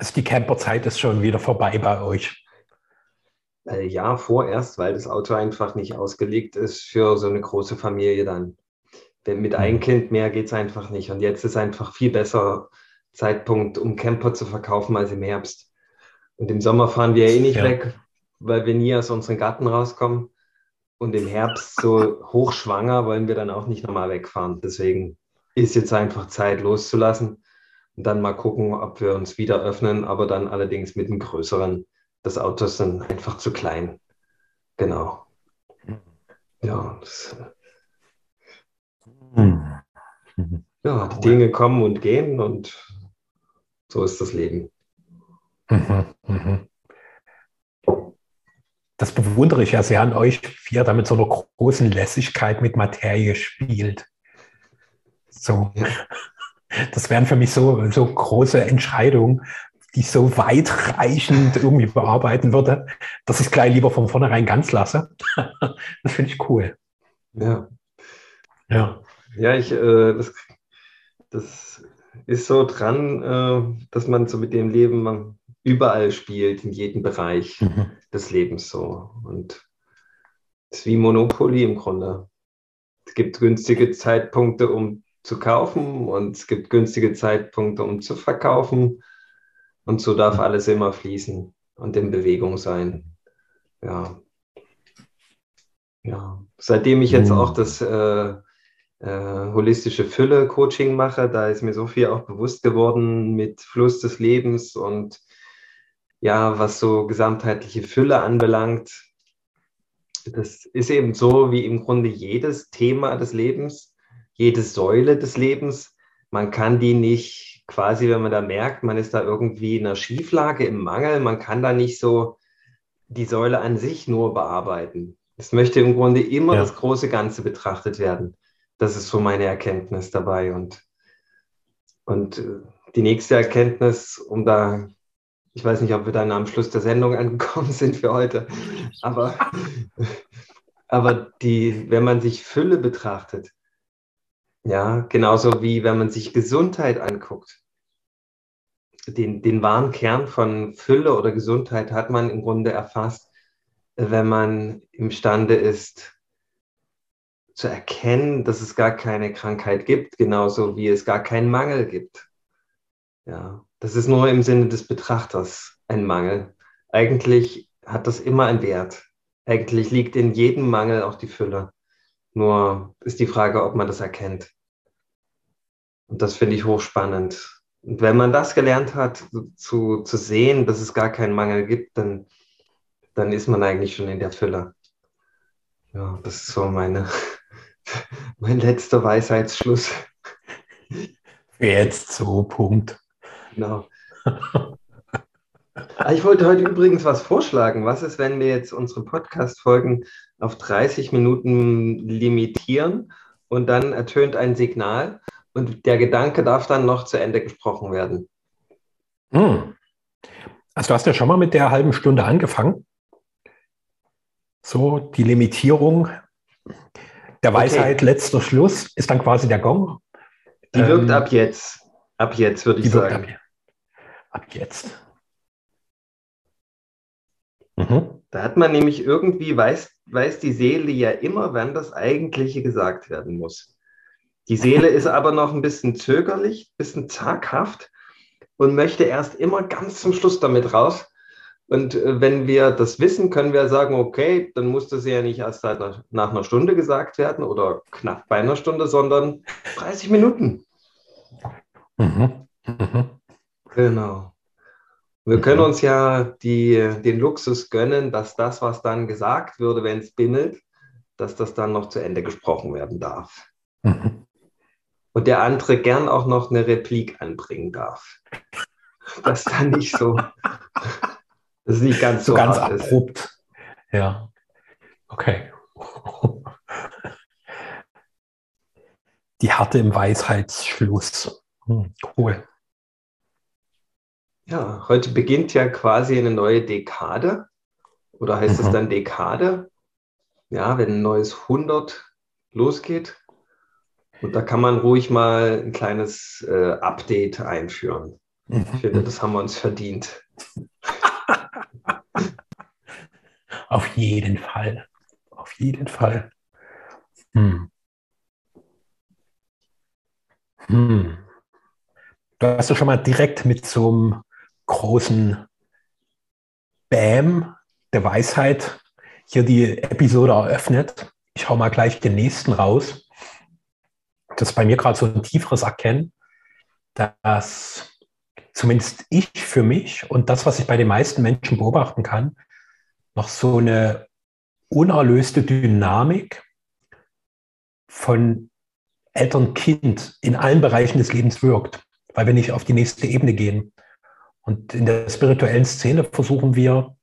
Also die Camperzeit ist schon wieder vorbei bei euch. Äh, ja, vorerst, weil das Auto einfach nicht ausgelegt ist für so eine große Familie dann. Denn mit einem mhm. Kind mehr geht es einfach nicht. Und jetzt ist einfach viel besser Zeitpunkt, um Camper zu verkaufen als im Herbst. Und im Sommer fahren wir eh nicht ja. weg, weil wir nie aus unserem Garten rauskommen. Und im Herbst so hochschwanger wollen wir dann auch nicht nochmal wegfahren. Deswegen ist jetzt einfach Zeit loszulassen dann mal gucken, ob wir uns wieder öffnen, aber dann allerdings mit einem größeren. Das Auto ist dann einfach zu klein. Genau. Ja, das, hm. ja, die Dinge kommen und gehen und so ist das Leben. Das bewundere ich ja sehr an euch, wie ihr da mit so einer großen Lässigkeit mit Materie spielt. So. Ja. Das wären für mich so, so große Entscheidungen, die ich so weitreichend irgendwie bearbeiten würde, dass ich es gleich lieber von vornherein ganz lasse. Das finde ich cool. Ja. Ja. Ja, ich, äh, das, das ist so dran, äh, dass man so mit dem Leben überall spielt, in jedem Bereich mhm. des Lebens so. Und es ist wie Monopoly im Grunde. Es gibt günstige Zeitpunkte, um zu kaufen und es gibt günstige Zeitpunkte, um zu verkaufen. Und so darf alles immer fließen und in Bewegung sein. Ja. Ja. Seitdem ich jetzt auch das äh, äh, holistische Fülle-Coaching mache, da ist mir so viel auch bewusst geworden mit Fluss des Lebens und ja, was so gesamtheitliche Fülle anbelangt. Das ist eben so wie im Grunde jedes Thema des Lebens jede Säule des Lebens. Man kann die nicht quasi, wenn man da merkt, man ist da irgendwie in einer Schieflage, im Mangel, man kann da nicht so die Säule an sich nur bearbeiten. Es möchte im Grunde immer ja. das große Ganze betrachtet werden. Das ist so meine Erkenntnis dabei. Und, und äh, die nächste Erkenntnis, um da, ich weiß nicht, ob wir dann am Schluss der Sendung angekommen sind für heute, aber, aber die, wenn man sich Fülle betrachtet, ja, genauso wie wenn man sich Gesundheit anguckt. Den, den wahren Kern von Fülle oder Gesundheit hat man im Grunde erfasst, wenn man imstande ist zu erkennen, dass es gar keine Krankheit gibt, genauso wie es gar keinen Mangel gibt. Ja, das ist nur im Sinne des Betrachters ein Mangel. Eigentlich hat das immer einen Wert. Eigentlich liegt in jedem Mangel auch die Fülle. Nur ist die Frage, ob man das erkennt. Und das finde ich hochspannend. Und wenn man das gelernt hat, zu, zu sehen, dass es gar keinen Mangel gibt, dann, dann ist man eigentlich schon in der Fülle. Ja, das ist so meine, mein letzter Weisheitsschluss. Jetzt so, Punkt. Genau. Ah, ich wollte heute übrigens was vorschlagen. Was ist, wenn wir jetzt unsere Podcast-Folgen auf 30 Minuten limitieren und dann ertönt ein Signal und der Gedanke darf dann noch zu Ende gesprochen werden? Hm. Also du hast ja schon mal mit der halben Stunde angefangen. So, die Limitierung der Weisheit, okay. letzter Schluss, ist dann quasi der Gong. Die wirkt ähm, ab jetzt. Ab jetzt, würde ich sagen. Ab, ab jetzt. Mhm. Da hat man nämlich irgendwie, weiß, weiß die Seele ja immer, wann das Eigentliche gesagt werden muss. Die Seele ist aber noch ein bisschen zögerlich, ein bisschen zaghaft und möchte erst immer ganz zum Schluss damit raus. Und äh, wenn wir das wissen, können wir sagen, okay, dann muss das ja nicht erst nach, nach einer Stunde gesagt werden oder knapp bei einer Stunde, sondern 30 Minuten. Mhm. Mhm. Genau. Wir mhm. können uns ja die, den Luxus gönnen, dass das, was dann gesagt würde, wenn es bimmelt, dass das dann noch zu Ende gesprochen werden darf. Mhm. Und der andere gern auch noch eine Replik anbringen darf. Das dann nicht so. Das ist nicht ganz so, so ganz abrupt. Ist. Ja. Okay. Die Härte im Weisheitsschluss. Hm, cool. Ja, heute beginnt ja quasi eine neue Dekade. Oder heißt mhm. es dann Dekade? Ja, wenn ein neues 100 losgeht. Und da kann man ruhig mal ein kleines äh, Update einführen. Ich finde, das haben wir uns verdient. Auf jeden Fall. Auf jeden Fall. Hm. Hm. Du hast ja schon mal direkt mit so einem großen Bam der Weisheit hier die Episode eröffnet. Ich hau mal gleich den nächsten raus. Das ist bei mir gerade so ein tieferes Erkennen, dass zumindest ich für mich und das, was ich bei den meisten Menschen beobachten kann, noch so eine unerlöste Dynamik von Eltern-Kind in allen Bereichen des Lebens wirkt, weil wir nicht auf die nächste Ebene gehen. Und in der spirituellen Szene versuchen wir,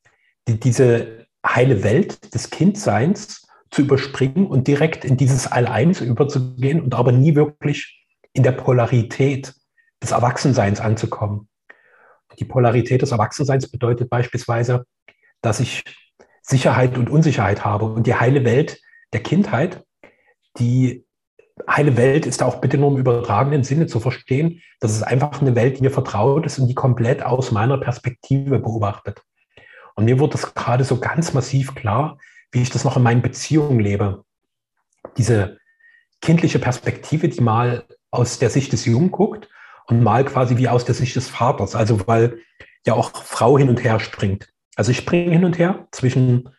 die, diese heile Welt des Kindseins zu überspringen und direkt in dieses All-Eins überzugehen und aber nie wirklich in der Polarität des Erwachsenseins anzukommen. Die Polarität des Erwachsenseins bedeutet beispielsweise, dass ich Sicherheit und Unsicherheit habe. Und die heile Welt der Kindheit, die heile Welt ist auch bitte nur im übertragenen Sinne zu verstehen. Das ist einfach eine Welt, die mir vertraut ist und die komplett aus meiner Perspektive beobachtet. Und mir wurde das gerade so ganz massiv klar, wie ich das noch in meinen Beziehungen lebe. Diese kindliche Perspektive, die mal aus der Sicht des Jungen guckt und mal quasi wie aus der Sicht des Vaters. Also weil ja auch Frau hin und her springt. Also ich springe hin und her zwischen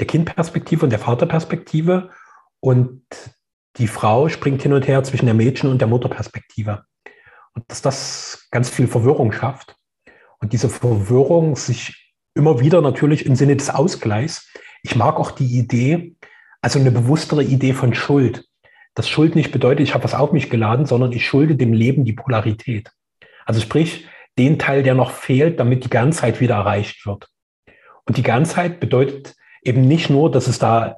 der Kindperspektive und der Vaterperspektive und die Frau springt hin und her zwischen der Mädchen- und der Mutterperspektive. Und dass das ganz viel Verwirrung schafft. Und diese Verwirrung sich immer wieder natürlich im Sinne des Ausgleichs. Ich mag auch die Idee, also eine bewusstere Idee von Schuld. Dass Schuld nicht bedeutet, ich habe was auf mich geladen, sondern ich schulde dem Leben die Polarität. Also sprich, den Teil, der noch fehlt, damit die Ganzheit wieder erreicht wird. Und die Ganzheit bedeutet eben nicht nur, dass es da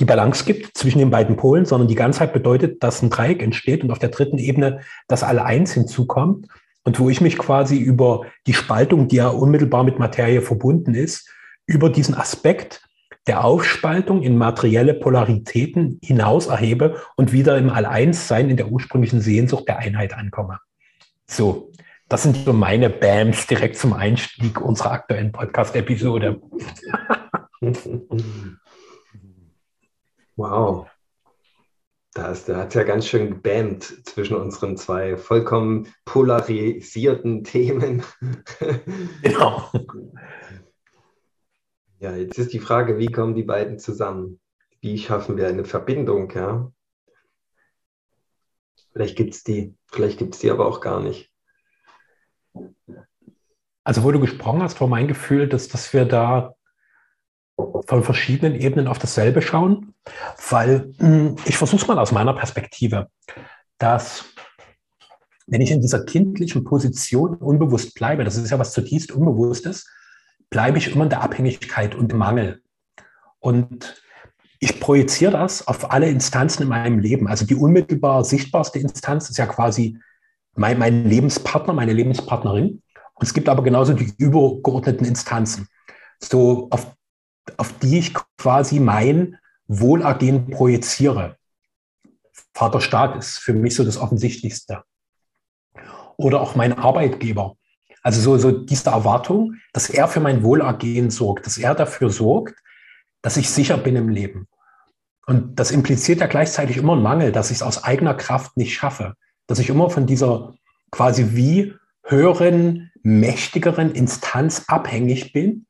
die Balance gibt zwischen den beiden Polen, sondern die Ganzheit bedeutet, dass ein Dreieck entsteht und auf der dritten Ebene das alle eins hinzukommt und wo ich mich quasi über die Spaltung, die ja unmittelbar mit Materie verbunden ist, über diesen Aspekt der Aufspaltung in materielle Polaritäten hinaus erhebe und wieder im All-Eins-Sein in der ursprünglichen Sehnsucht der Einheit ankomme. So, das sind so meine Bams direkt zum Einstieg unserer aktuellen Podcast-Episode. Wow. Da, ist, da hat es ja ganz schön gebammt zwischen unseren zwei vollkommen polarisierten Themen. Genau. Ja, jetzt ist die Frage, wie kommen die beiden zusammen? Wie schaffen wir eine Verbindung? Ja? Vielleicht gibt es die, vielleicht gibt es die aber auch gar nicht. Also, wo du gesprochen hast, war mein Gefühl, dass, dass wir da von verschiedenen Ebenen auf dasselbe schauen, weil hm, ich versuche es mal aus meiner Perspektive, dass wenn ich in dieser kindlichen Position unbewusst bleibe, das ist ja was zutiefst Unbewusstes, bleibe ich immer in der Abhängigkeit und Mangel. Und ich projiziere das auf alle Instanzen in meinem Leben. Also die unmittelbar sichtbarste Instanz ist ja quasi mein, mein Lebenspartner, meine Lebenspartnerin. Und es gibt aber genauso die übergeordneten Instanzen. So auf auf die ich quasi mein Wohlergehen projiziere. Vaterstaat ist für mich so das Offensichtlichste. Oder auch mein Arbeitgeber. Also so, so diese Erwartung, dass er für mein Wohlergehen sorgt, dass er dafür sorgt, dass ich sicher bin im Leben. Und das impliziert ja gleichzeitig immer einen Mangel, dass ich es aus eigener Kraft nicht schaffe. Dass ich immer von dieser quasi wie höheren, mächtigeren Instanz abhängig bin,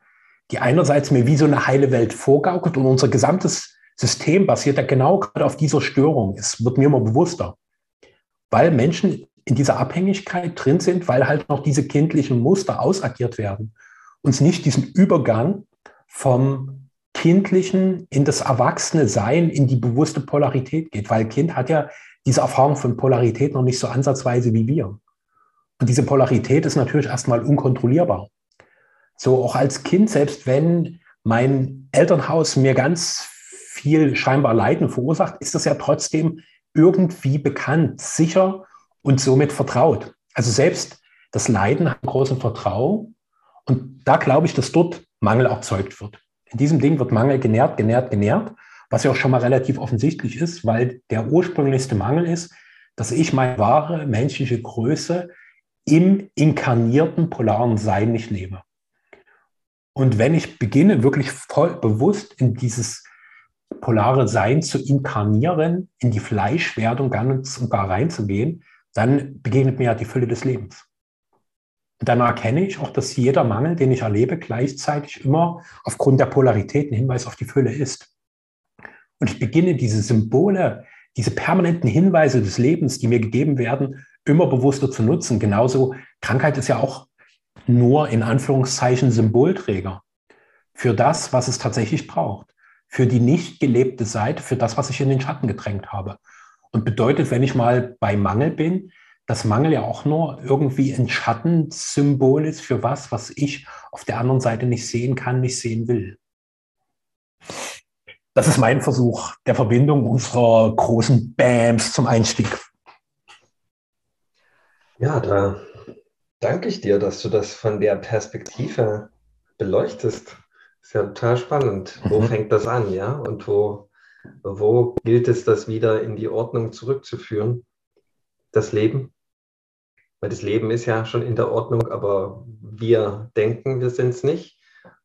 die einerseits mir wie so eine heile Welt vorgaukelt und unser gesamtes System basiert ja genau gerade auf dieser Störung. Es wird mir immer bewusster, weil Menschen in dieser Abhängigkeit drin sind, weil halt noch diese kindlichen Muster ausagiert werden. Uns nicht diesen Übergang vom kindlichen in das erwachsene Sein, in die bewusste Polarität geht, weil Kind hat ja diese Erfahrung von Polarität noch nicht so ansatzweise wie wir. Und diese Polarität ist natürlich erstmal unkontrollierbar. So auch als Kind, selbst wenn mein Elternhaus mir ganz viel scheinbar Leiden verursacht, ist das ja trotzdem irgendwie bekannt, sicher und somit vertraut. Also selbst das Leiden hat großen Vertrauen. Und da glaube ich, dass dort Mangel erzeugt wird. In diesem Ding wird Mangel genährt, genährt, genährt, was ja auch schon mal relativ offensichtlich ist, weil der ursprünglichste Mangel ist, dass ich meine wahre menschliche Größe im inkarnierten polaren Sein nicht lebe. Und wenn ich beginne, wirklich voll bewusst in dieses polare Sein zu inkarnieren, in die Fleischwerdung ganz und gar reinzugehen, dann begegnet mir ja die Fülle des Lebens. Und dann erkenne ich auch, dass jeder Mangel, den ich erlebe, gleichzeitig immer aufgrund der Polarität ein Hinweis auf die Fülle ist. Und ich beginne diese Symbole, diese permanenten Hinweise des Lebens, die mir gegeben werden, immer bewusster zu nutzen. Genauso, Krankheit ist ja auch nur in Anführungszeichen Symbolträger für das, was es tatsächlich braucht, für die nicht gelebte Seite, für das, was ich in den Schatten gedrängt habe. Und bedeutet, wenn ich mal bei Mangel bin, dass Mangel ja auch nur irgendwie ein Schattensymbol ist für was, was ich auf der anderen Seite nicht sehen kann, nicht sehen will. Das ist mein Versuch der Verbindung unserer großen Bams zum Einstieg. Ja, da danke ich dir, dass du das von der Perspektive beleuchtest. Ist ja total spannend. Wo mhm. fängt das an, ja? Und wo, wo gilt es, das wieder in die Ordnung zurückzuführen? Das Leben? Weil das Leben ist ja schon in der Ordnung, aber wir denken, wir sind es nicht.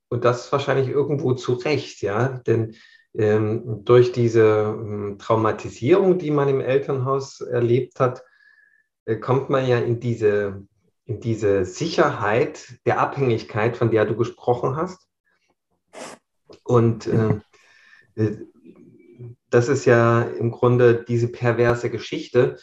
Und das wahrscheinlich irgendwo zu Recht, ja. Denn ähm, durch diese ähm, Traumatisierung, die man im Elternhaus erlebt hat, äh, kommt man ja in diese, in diese Sicherheit der Abhängigkeit, von der du gesprochen hast. Und äh, äh, das ist ja im Grunde diese perverse Geschichte,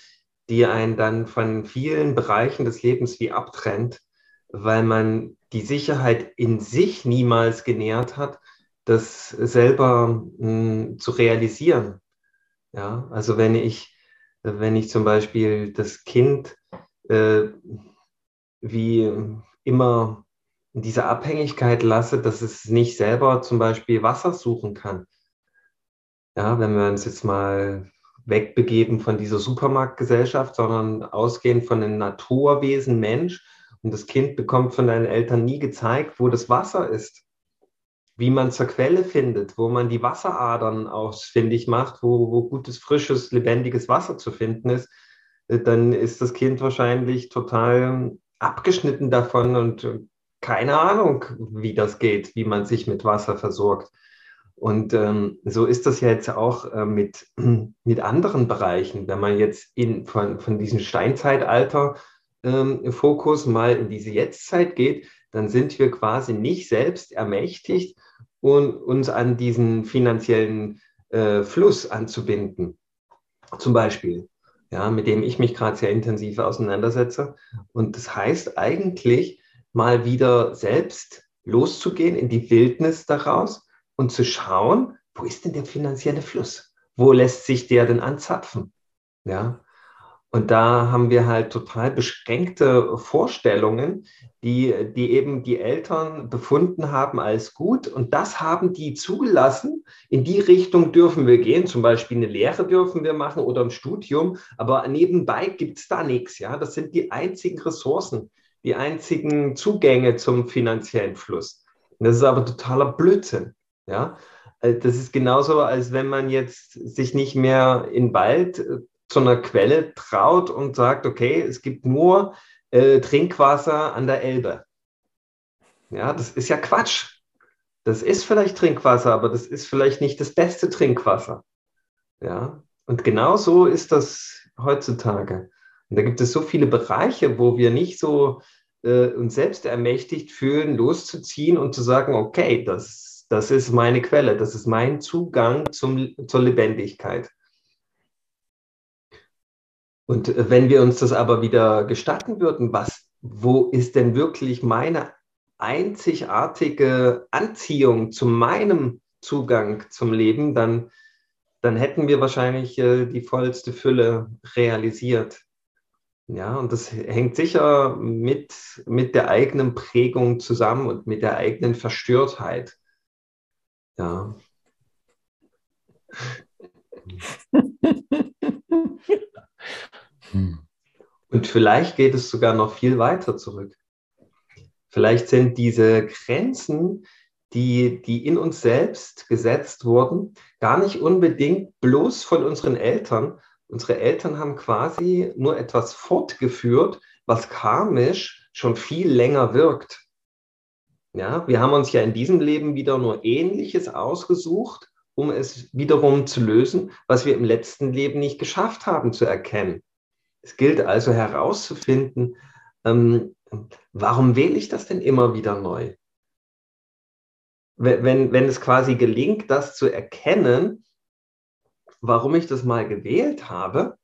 die einen dann von vielen Bereichen des Lebens wie abtrennt, weil man die Sicherheit in sich niemals genährt hat das selber mh, hm, zu realisieren. Ja, also wenn ich, wenn ich zum Beispiel das Kind äh, wie immer dieser Abhängigkeit lasse, dass es nicht selber zum Beispiel Wasser suchen kann. Ja, wenn wir uns jetzt mal wegbegeben von dieser Supermarktgesellschaft, sondern ausgehen von einem Naturwesen Mensch und das Kind bekommt von deinen Eltern nie gezeigt, wo das Wasser ist wie man zur Quelle findet, wo man die Wasseradern ausfindig macht, wo, wo gutes, frisches, lebendiges Wasser zu finden ist, äh, dann ist das Kind wahrscheinlich total abgeschnitten davon und keine Ahnung, wie das geht, wie man sich mit Wasser versorgt. Und ähm, so ist das ja jetzt auch äh, mit, mit anderen Bereichen. Wenn man jetzt in, von, von diesem Steinzeitalter-Fokus ähm, mal in diese Jetztzeit geht, dann sind wir quasi nicht selbst ermächtigt, und uns an diesen finanziellen äh, Fluss anzubinden. Zum Beispiel, ja, mit dem ich mich gerade sehr intensiv auseinandersetze. Und das heißt eigentlich mal wieder selbst loszugehen in die Wildnis daraus und zu schauen, wo ist denn der finanzielle Fluss? Wo lässt sich der denn anzapfen? Ja, und da haben wir halt total beschränkte Vorstellungen, die, die eben die Eltern befunden haben als gut. Und das haben die zugelassen. In die Richtung dürfen wir gehen. Zum Beispiel eine Lehre dürfen wir machen oder ein Studium. Aber nebenbei gibt es da nichts. Ja, das sind die einzigen Ressourcen, die einzigen Zugänge zum finanziellen Fluss. Und das ist aber totaler Blödsinn. Ja, äh, das ist genauso, als wenn man jetzt sich nicht mehr in Wald äh, zu einer Quelle traut und sagt, okay, es gibt nur äh, Trinkwasser an der Elbe. Ja, das ist ja Quatsch. Das ist vielleicht Trinkwasser, aber das ist vielleicht nicht das beste Trinkwasser. Ja, und genau so ist das heutzutage. Und da gibt es so viele Bereiche, wo wir nicht so äh, uns selbst ermächtigt fühlen, loszuziehen und zu sagen, okay, das, das ist meine Quelle, das ist mein Zugang zum, zur Lebendigkeit. Und äh, wenn wir uns das aber wieder gestatten würden, was, wo ist denn wirklich meine einzigartige Anziehung zu meinem Zugang zum Leben, dann, dann hätten wir wahrscheinlich äh, die vollste Fülle realisiert. Ja, und das hängt sicher mit, mit der eigenen Prägung zusammen und mit der eigenen Verstörtheit. Ja. Hm. Und vielleicht geht es sogar noch viel weiter zurück. Vielleicht sind diese Grenzen, die, die in uns selbst gesetzt wurden, gar nicht unbedingt bloß von unseren Eltern. Unsere Eltern haben quasi nur etwas fortgeführt, was karmisch schon viel länger wirkt. Ja, wir haben uns ja in diesem Leben wieder nur Ähnliches ausgesucht, um es wiederum zu lösen, was wir im letzten Leben nicht geschafft haben zu erkennen. Es gilt also herauszufinden, ähm, warum wähle ich das denn immer wieder neu? Wenn, wenn es quasi gelingt, das zu erkennen, warum ich das mal gewählt habe,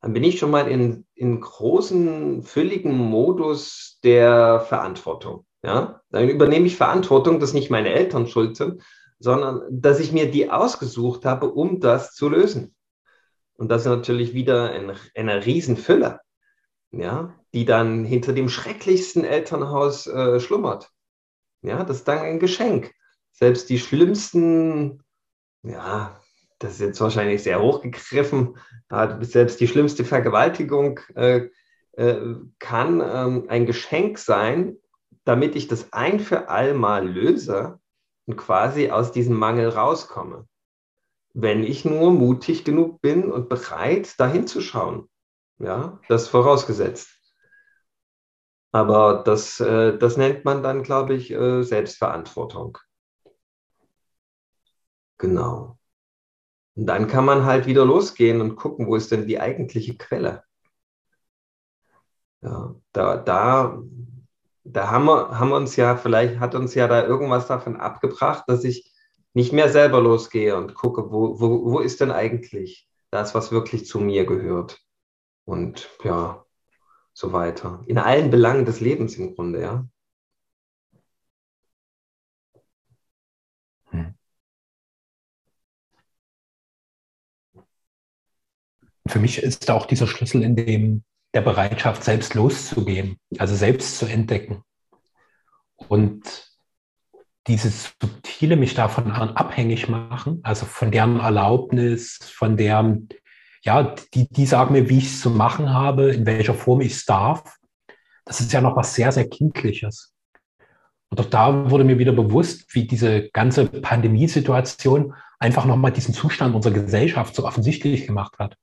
dann bin ich schon mal in, in großen, fülligen Modus der Verantwortung. Ja? Dann übernehme ich Verantwortung, dass nicht meine Eltern schuld sind, sondern dass ich mir die ausgesucht habe, um das zu lösen. Und das ist natürlich wieder ein, eine Riesenfülle, ja, die dann hinter dem schrecklichsten Elternhaus äh, schlummert. Ja, das ist dann ein Geschenk. Selbst die schlimmsten, ja, das ist jetzt wahrscheinlich sehr hochgegriffen, selbst die schlimmste Vergewaltigung äh, äh, kann ähm, ein Geschenk sein, damit ich das ein für all mal löse und quasi aus diesem Mangel rauskomme. Wenn ich nur mutig genug bin und bereit, dahin zu schauen. Ja, das vorausgesetzt. Aber das, äh, das nennt man dann, glaube ich, Selbstverantwortung. Genau. Und dann kann man halt wieder losgehen und gucken, wo ist denn die eigentliche Quelle. Ja, da, da da haben wir, haben uns ja, vielleicht hat uns ja da irgendwas davon abgebracht, dass ich nicht mehr selber losgehe und gucke, wo, wo, wo ist denn eigentlich das, was wirklich zu mir gehört. Und ja, so weiter. In allen Belangen des Lebens im Grunde, ja. Für mich ist auch dieser Schlüssel in dem der Bereitschaft, selbst loszugehen, also selbst zu entdecken. Und dieses subtile mich davon abhängig machen, also von deren Erlaubnis, von deren, ja, die, die sagen mir, wie ich es zu machen habe, in welcher Form ich es darf, das ist ja noch was sehr, sehr Kindliches. Und auch da wurde mir wieder bewusst, wie diese ganze Pandemiesituation einfach nochmal diesen Zustand unserer Gesellschaft so offensichtlich gemacht hat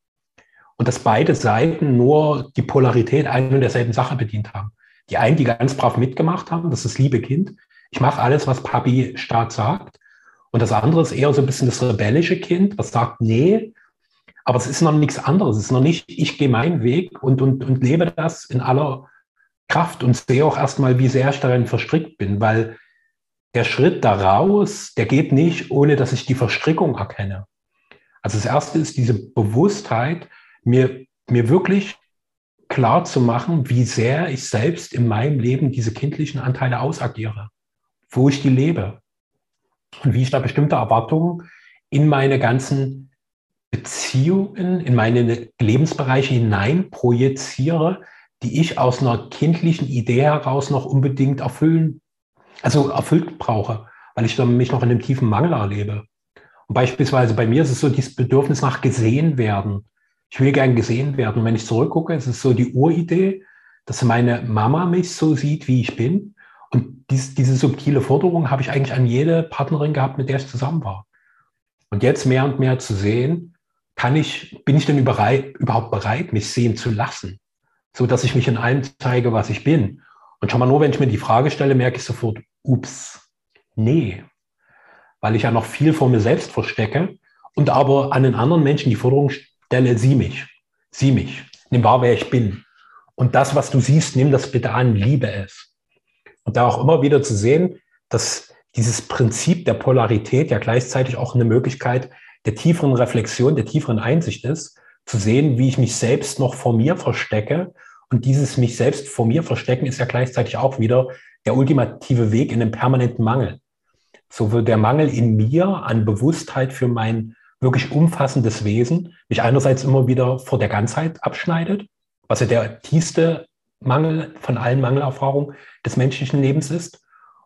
und dass beide Seiten nur die Polarität ein und derselben Sache bedient haben. Die einen, die ganz brav mitgemacht haben, das ist das liebe Kind. Ich mache alles, was Papi Staat sagt. Und das andere ist eher so ein bisschen das rebellische Kind, was sagt, nee, aber es ist noch nichts anderes. Es ist noch nicht, ich gehe meinen Weg und, und, und lebe das in aller Kraft und sehe auch erstmal, wie sehr ich darin verstrickt bin, weil der Schritt daraus, der geht nicht, ohne dass ich die Verstrickung erkenne. Also das erste ist diese Bewusstheit, mir, mir wirklich klar zu machen, wie sehr ich selbst in meinem Leben diese kindlichen Anteile ausagiere, wo ich die lebe und wie ich da bestimmte Erwartungen in meine ganzen Beziehungen, in meine Lebensbereiche hinein projiziere, die ich aus einer kindlichen Idee heraus noch unbedingt erfüllen, also erfüllt brauche, weil ich mich noch in einem tiefen Mangel erlebe. Und beispielsweise bei mir ist es so dieses Bedürfnis nach gesehen werden, ich will gern gesehen werden. Und wenn ich zurückgucke, ist es so die Uridee, dass meine Mama mich so sieht, wie ich bin. Und dies, diese subtile Forderung habe ich eigentlich an jede Partnerin gehabt, mit der ich zusammen war. Und jetzt mehr und mehr zu sehen, kann ich, bin ich denn überhaupt bereit, mich sehen zu lassen? So dass ich mich in allem zeige, was ich bin. Und schon mal nur, wenn ich mir die Frage stelle, merke ich sofort, ups, nee. Weil ich ja noch viel vor mir selbst verstecke und aber an den anderen Menschen die Forderung Stelle, sieh mich, sieh mich, nimm wahr, wer ich bin. Und das, was du siehst, nimm das bitte an, liebe es. Und da auch immer wieder zu sehen, dass dieses Prinzip der Polarität ja gleichzeitig auch eine Möglichkeit der tieferen Reflexion, der tieferen Einsicht ist, zu sehen, wie ich mich selbst noch vor mir verstecke. Und dieses mich selbst vor mir verstecken ist ja gleichzeitig auch wieder der ultimative Weg in den permanenten Mangel. So wird der Mangel in mir an Bewusstheit für mein wirklich umfassendes Wesen mich einerseits immer wieder vor der Ganzheit abschneidet, was ja der tiefste Mangel von allen Mangelerfahrungen des menschlichen Lebens ist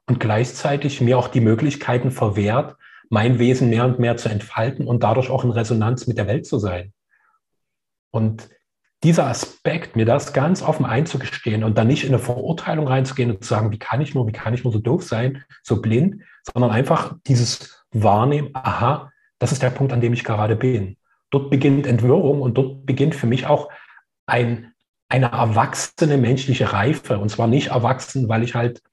und gleichzeitig mir auch die Möglichkeiten verwehrt, mein Wesen mehr und mehr zu entfalten und dadurch auch in Resonanz mit der Welt zu sein. Und dieser Aspekt, mir das ganz offen einzugestehen und dann nicht in eine Verurteilung reinzugehen und zu sagen, wie kann ich nur, wie kann ich nur so doof sein, so blind, sondern einfach dieses Wahrnehmen, aha, das ist der Punkt, an dem ich gerade bin. Dort beginnt Entwirrung und dort beginnt für mich auch ein, eine erwachsene menschliche Reife. Und zwar nicht erwachsen, weil ich halt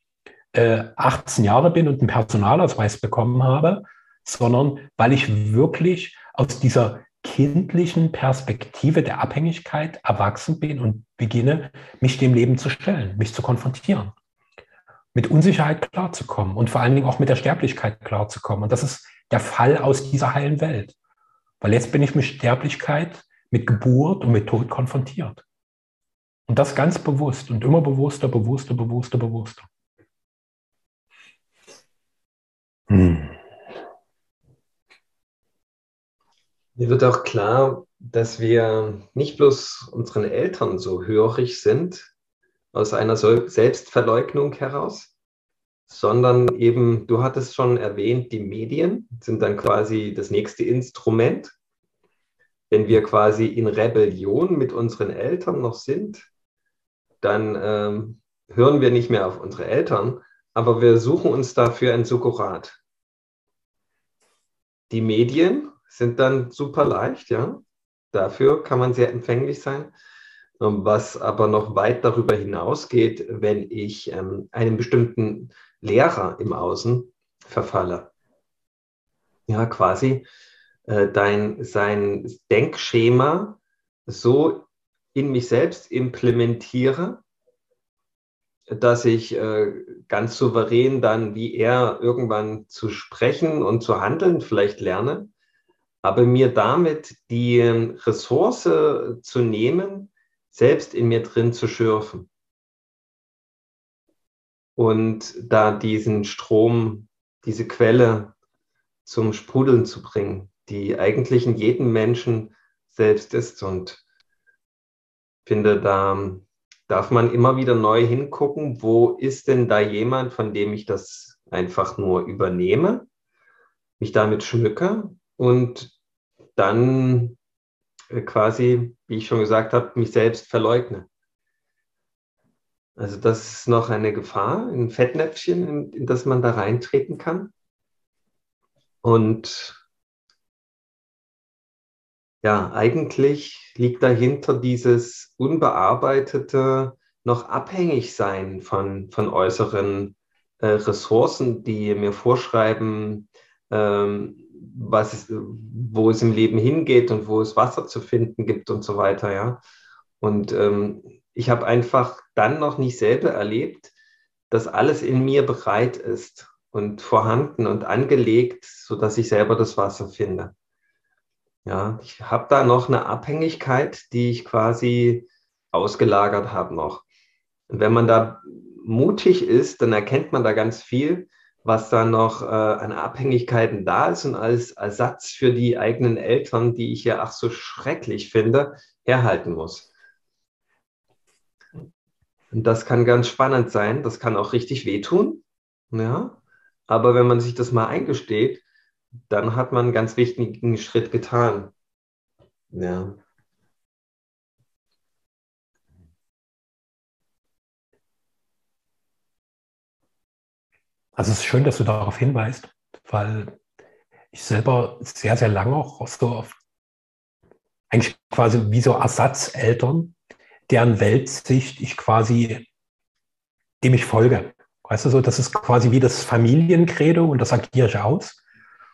äh, 18 Jahre bin und einen Personalausweis bekommen habe, sondern weil ich wirklich aus dieser kindlichen Perspektive der Abhängigkeit erwachsen bin und beginne, mich dem Leben zu stellen, mich zu konfrontieren, mit Unsicherheit klarzukommen und vor allen Dingen auch mit der Sterblichkeit klarzukommen. Und das ist der Fall aus dieser heilen Welt. Weil jetzt bin ich mit Sterblichkeit, mit Geburt und mit Tod konfrontiert. Und das ganz bewusst und immer bewusster, bewusster, bewusster, bewusster. Hm. Mir wird auch klar, dass wir nicht bloß unseren Eltern so hörig sind, aus einer Selbstverleugnung heraus, sondern eben, du hattest schon erwähnt, die Medien sind dann quasi das nächste Instrument. Wenn wir quasi in Rebellion mit unseren Eltern noch sind, dann ähm, hören wir nicht mehr auf unsere Eltern, aber wir suchen uns dafür ein Sukkurat. Die Medien sind dann super leicht, ja. Dafür kann man sehr empfänglich sein. Ähm, was aber noch weit darüber hinausgeht, wenn ich ähm, einem bestimmten Lehrer im Außen verfalle. Ja, quasi äh, dein, sein Denkschema so in mich selbst implementiere, dass ich äh, ganz souverän dann wie er irgendwann zu sprechen und zu handeln vielleicht lerne, aber mir damit die Ressource zu nehmen, selbst in mir drin zu schürfen und da diesen Strom, diese Quelle zum Sprudeln zu bringen, die eigentlich in jedem Menschen selbst ist. Und finde, da darf man immer wieder neu hingucken, wo ist denn da jemand, von dem ich das einfach nur übernehme, mich damit schmücke und dann quasi, wie ich schon gesagt habe, mich selbst verleugne. Also das ist noch eine Gefahr, ein Fettnäpfchen, in, in das man da reintreten kann. Und ja, eigentlich liegt dahinter dieses unbearbeitete, noch abhängig sein von, von äußeren äh, Ressourcen, die mir vorschreiben, ähm, was es, wo es im Leben hingeht und wo es Wasser zu finden gibt und so weiter, ja. Und ähm, ich habe einfach dann noch nicht selber erlebt, dass alles in mir bereit ist und vorhanden und angelegt, sodass ich selber das Wasser finde. Ja, ich habe da noch eine Abhängigkeit, die ich quasi ausgelagert habe noch. Und wenn man da mutig ist, dann erkennt man da ganz viel, was da noch äh, an Abhängigkeiten da ist und als Ersatz für die eigenen Eltern, die ich ja ach so schrecklich finde, herhalten muss. Und das kann ganz spannend sein, das kann auch richtig wehtun. Ja? Aber wenn man sich das mal eingesteht, dann hat man einen ganz wichtigen Schritt getan. Ja. Also es ist schön, dass du darauf hinweist, weil ich selber sehr, sehr lange auch so auf eigentlich quasi wie so Ersatzeltern deren Weltsicht ich quasi, dem ich folge. Weißt du so, das ist quasi wie das Familiencredo und das agiere ich aus.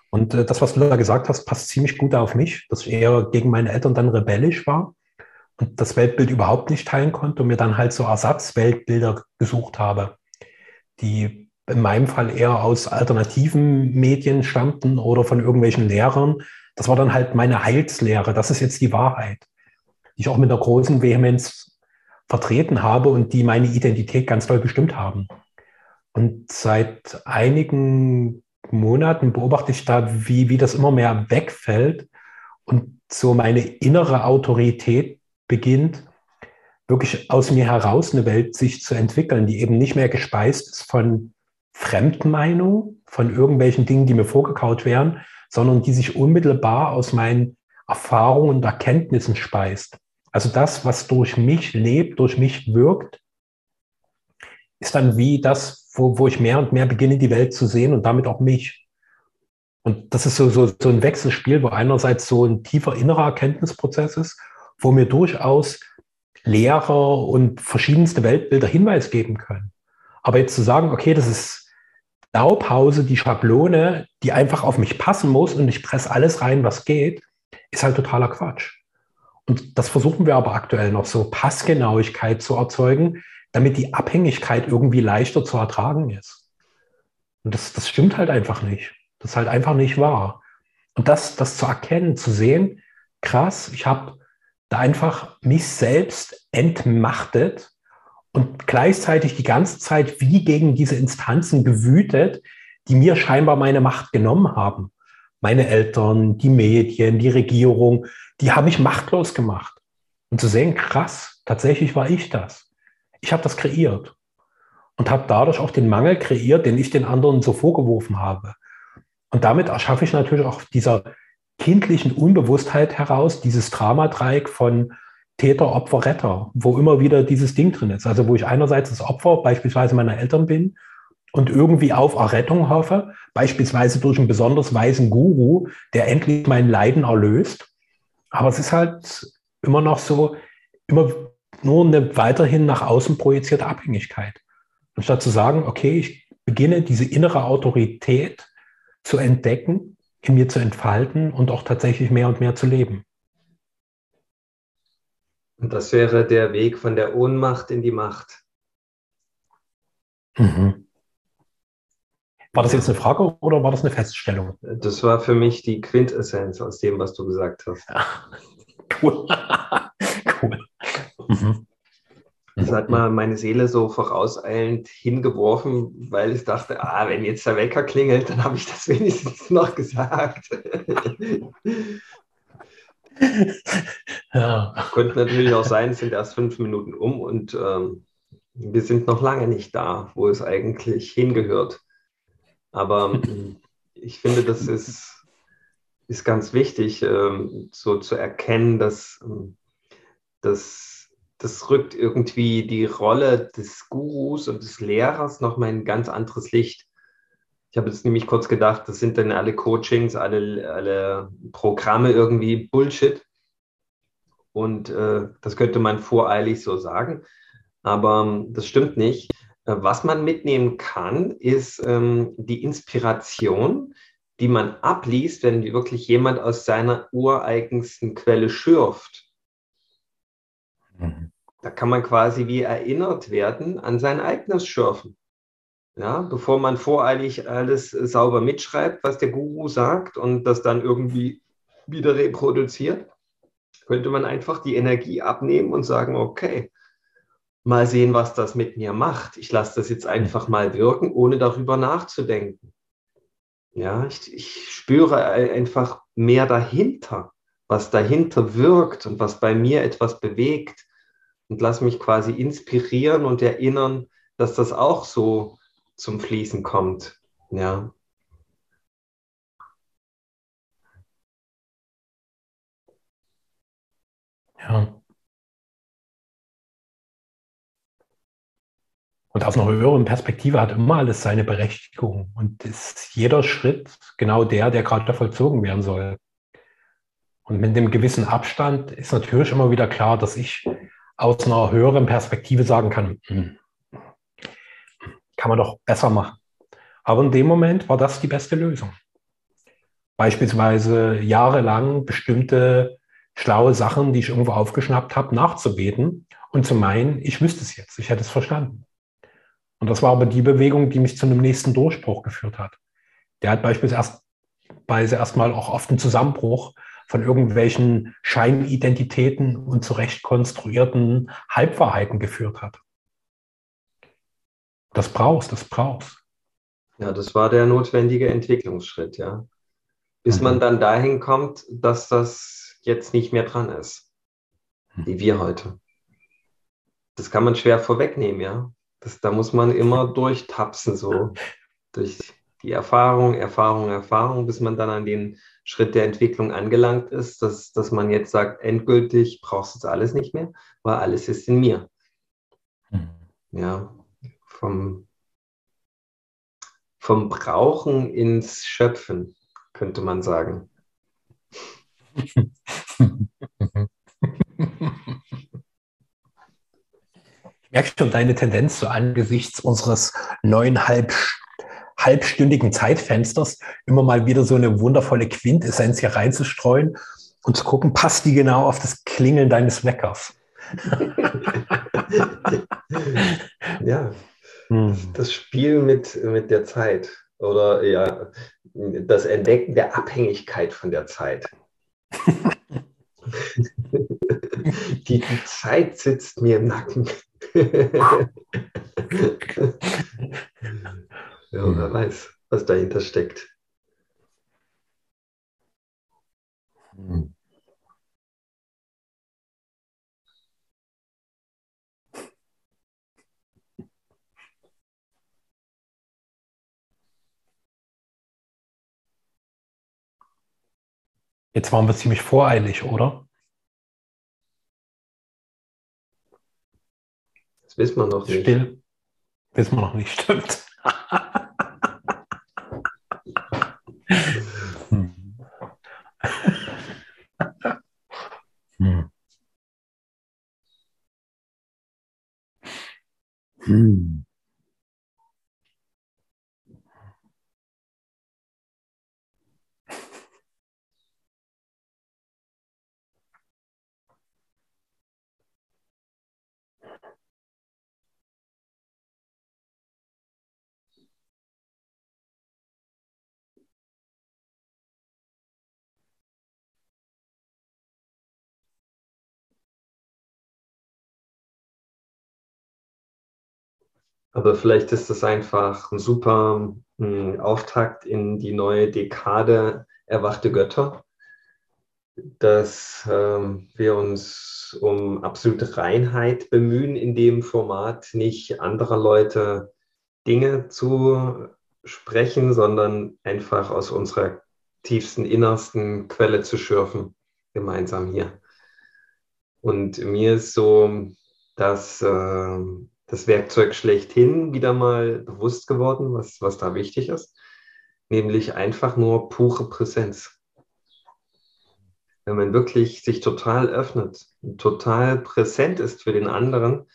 Und äh, das, was du da gesagt hast, passt ziemlich gut auf mich, dass ich eher gegen meine Eltern dann rebellisch war und das Weltbild überhaupt nicht teilen konnte und mir dann halt so Ersatzweltbilder gesucht habe, die in meinem Fall eher aus alternativen Medien stammten oder von irgendwelchen Lehrern. Das war dann halt meine Heilslehre. Das ist jetzt die Wahrheit die ich auch mit einer großen Vehemenz vertreten habe und die meine Identität ganz doll bestimmt haben. Und seit einigen Monaten beobachte ich da, wie, wie das immer mehr wegfällt und so meine innere Autorität beginnt, wirklich aus mir heraus eine Welt sich zu entwickeln, die eben nicht mehr gespeist ist von Fremdmeinung, von irgendwelchen Dingen, die mir vorgekaut werden, sondern die sich unmittelbar aus meinen Erfahrungen und Erkenntnissen speist. Also das, was durch mich lebt, durch mich wirkt, ist dann wie das, wo, wo ich mehr und mehr beginne, die Welt zu sehen und damit auch mich. Und das ist so, so, so ein Wechselspiel, wo einerseits so ein tiefer innerer Erkenntnisprozess ist, wo mir durchaus Lehrer und verschiedenste Weltbilder Hinweis geben können. Aber jetzt zu sagen, okay, das ist Blaupause, die Schablone, die einfach auf mich passen muss und ich presse alles rein, was geht, ist halt totaler Quatsch. Und das versuchen wir aber aktuell noch so, Passgenauigkeit zu erzeugen, damit die Abhängigkeit irgendwie leichter zu ertragen ist. Und das, das stimmt halt einfach nicht. Das ist halt einfach nicht wahr. Und das, das zu erkennen, zu sehen, krass, ich habe da einfach mich selbst entmachtet und gleichzeitig die ganze Zeit wie gegen diese Instanzen gewütet, die mir scheinbar meine Macht genommen haben. Meine Eltern, die Medien, die Regierung, die haben mich machtlos gemacht. Und zu sehen, krass, tatsächlich war ich das. Ich habe das kreiert und habe dadurch auch den Mangel kreiert, den ich den anderen so vorgeworfen habe. Und damit erschaffe ich natürlich auch dieser kindlichen Unbewusstheit heraus dieses Dramadreieck von Täter, Opfer, Retter, wo immer wieder dieses Ding drin ist. Also wo ich einerseits das Opfer beispielsweise meiner Eltern bin und irgendwie auf Errettung hoffe, beispielsweise durch einen besonders weisen Guru, der endlich mein Leiden erlöst. Aber es ist halt immer noch so, immer nur eine weiterhin nach außen projizierte Abhängigkeit. Anstatt zu sagen, okay, ich beginne diese innere Autorität zu entdecken, in mir zu entfalten und auch tatsächlich mehr und mehr zu leben. Und das wäre der Weg von der Ohnmacht in die Macht. Mhm. War das jetzt eine Frage oder war das eine Feststellung? Das war für mich die Quintessenz aus dem, was du gesagt hast. Ja. Cool. cool. Mhm. Das hat mal meine Seele so vorauseilend hingeworfen, weil ich dachte, ah, wenn jetzt der Wecker klingelt, dann habe ich das wenigstens noch gesagt. Könnte natürlich auch sein, es sind erst fünf Minuten um und ähm, wir sind noch lange nicht da, wo es eigentlich hingehört. Aber ähm, ich finde, das ist, ist ganz wichtig, ähm, so zu erkennen, dass, ähm, dass das rückt irgendwie die Rolle des Gurus und des Lehrers nochmal in ein ganz anderes Licht. Ich habe jetzt nämlich kurz gedacht, das sind dann alle Coachings, alle, alle Programme irgendwie Bullshit. Und äh, das könnte man voreilig so sagen. Aber ähm, das stimmt nicht. Äh, was man mitnehmen kann, ist ähm, die Inspiration, die man abliest, wenn wirklich jemand aus seiner ureigensten Quelle schürft. Mhm. Da kann man quasi wie erinnert werden an sein eigenes Schürfen. Ja, bevor man voreilig alles sauber mitschreibt, was der Guru sagt und das dann irgendwie wieder reproduziert, könnte man einfach die Energie abnehmen und sagen, okay, mal sehen, was das mit mir macht. Ich lasse das jetzt einfach mal wirken, ohne darüber nachzudenken. Ja, ich, ich spüre einfach mehr dahinter was dahinter wirkt und was bei mir etwas bewegt und lass mich quasi inspirieren und erinnern, dass das auch so zum Fließen kommt. Ja. Ja. Und aus einer höheren Perspektive hat immer alles seine Berechtigung und ist jeder Schritt genau der, der gerade vollzogen werden soll. Und mit dem gewissen Abstand ist natürlich immer wieder klar, dass ich aus einer höheren Perspektive sagen kann, hm, kann man doch besser machen. Aber in dem Moment war das die beste Lösung. Beispielsweise jahrelang bestimmte schlaue Sachen, die ich irgendwo aufgeschnappt habe, nachzubeten und zu meinen, ich wüsste es jetzt, ich hätte es verstanden. Und das war aber die Bewegung, die mich zu einem nächsten Durchbruch geführt hat. Der hat beispielsweise erstmal auch oft einen Zusammenbruch von irgendwelchen Scheinidentitäten und zurecht konstruierten Halbwahrheiten geführt hat. Das brauchst, das brauchst. Ja, das war der notwendige Entwicklungsschritt, ja. Bis mhm. man dann dahin kommt, dass das jetzt nicht mehr dran ist, mhm. wie wir heute. Das kann man schwer vorwegnehmen, ja. Das, da muss man immer durchtapsen, so durch die Erfahrung, Erfahrung, Erfahrung, bis man dann an den Schritt der Entwicklung angelangt ist, dass, dass man jetzt sagt, endgültig brauchst du das alles nicht mehr, weil alles ist in mir. Mhm. Ja, vom, vom Brauchen ins Schöpfen, könnte man sagen. merkst schon deine Tendenz so angesichts unseres neuen halb, halbstündigen Zeitfensters, immer mal wieder so eine wundervolle Quintessenz hier reinzustreuen und zu gucken, passt die genau auf das Klingeln deines Weckers. ja, hm. das Spiel mit, mit der Zeit oder ja, das Entdecken der Abhängigkeit von der Zeit. die, die Zeit sitzt mir im Nacken. ja, wer weiß, was dahinter steckt. Hm. Jetzt waren wir ziemlich voreilig, oder? Das wissen wir noch nicht. Still. Wissen wir noch nicht, stimmt. hm. Aber vielleicht ist das einfach ein super ein hm, Auftakt in die neue Dekade Erwachte Götter, dass ähm, wir uns um absolute Reinheit bemühen in dem Format, nicht anderer Leute Dinge zu sprechen, sondern einfach aus unserer tiefsten, innersten Quelle zu schürfen, gemeinsam hier. Und mir ist so, dass äh, das Werkzeug schlechthin wieder mal bewusst geworden, was, was da wichtig ist, nämlich einfach nur pure Präsenz. Wenn man wirklich sich total öffnet, total präsent ist für den anderen,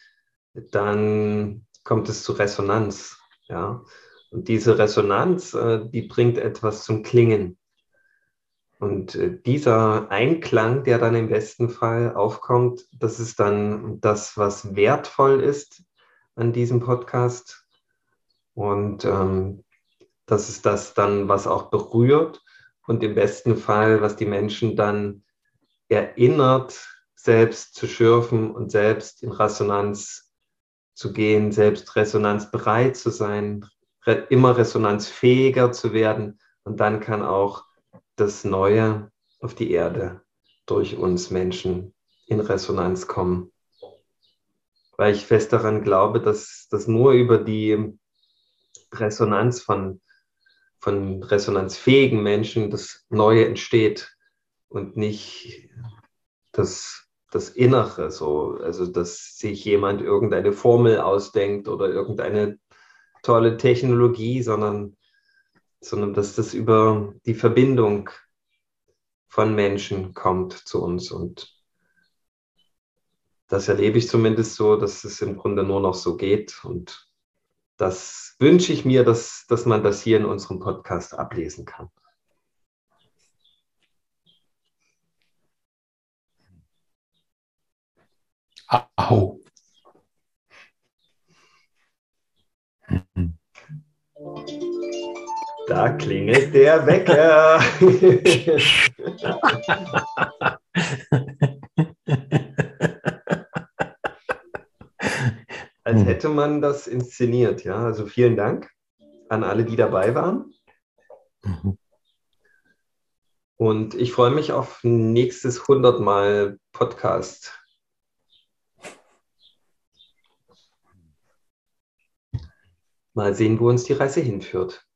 dann kommt es zu Resonanz. Ja? Und diese Resonanz, äh, die bringt etwas zum Klingen. Und äh, dieser Einklang, der dann im besten Fall aufkommt, das ist dann das, was wertvoll ist an diesem Podcast. Und ähm, das ist das dann, was auch berührt und im besten Fall, was die Menschen dann erinnert, selbst zu schürfen und selbst in Resonanz zu gehen, selbst resonanzbereit zu sein, re immer resonanzfähiger zu werden. Und dann kann auch das Neue auf die Erde durch uns Menschen in Resonanz kommen weil ich fest daran glaube, dass das nur über die Resonanz von, von resonanzfähigen Menschen das Neue entsteht und nicht das, das Innere, so, also dass sich jemand irgendeine Formel ausdenkt oder irgendeine tolle Technologie, sondern, sondern dass das über die Verbindung von Menschen kommt zu uns und das erlebe ich zumindest so, dass es im Grunde nur noch so geht. Und das wünsche ich mir, dass, dass man das hier in unserem Podcast ablesen kann. Aho. Da klingelt der Wecker. als hm. hätte man das inszeniert. Ja, also vielen Dank an alle, die dabei waren. Mhm. Und ich freue mich auf nächstes 100 Mal Podcast. Mal sehen, wo uns die Reise hinführt.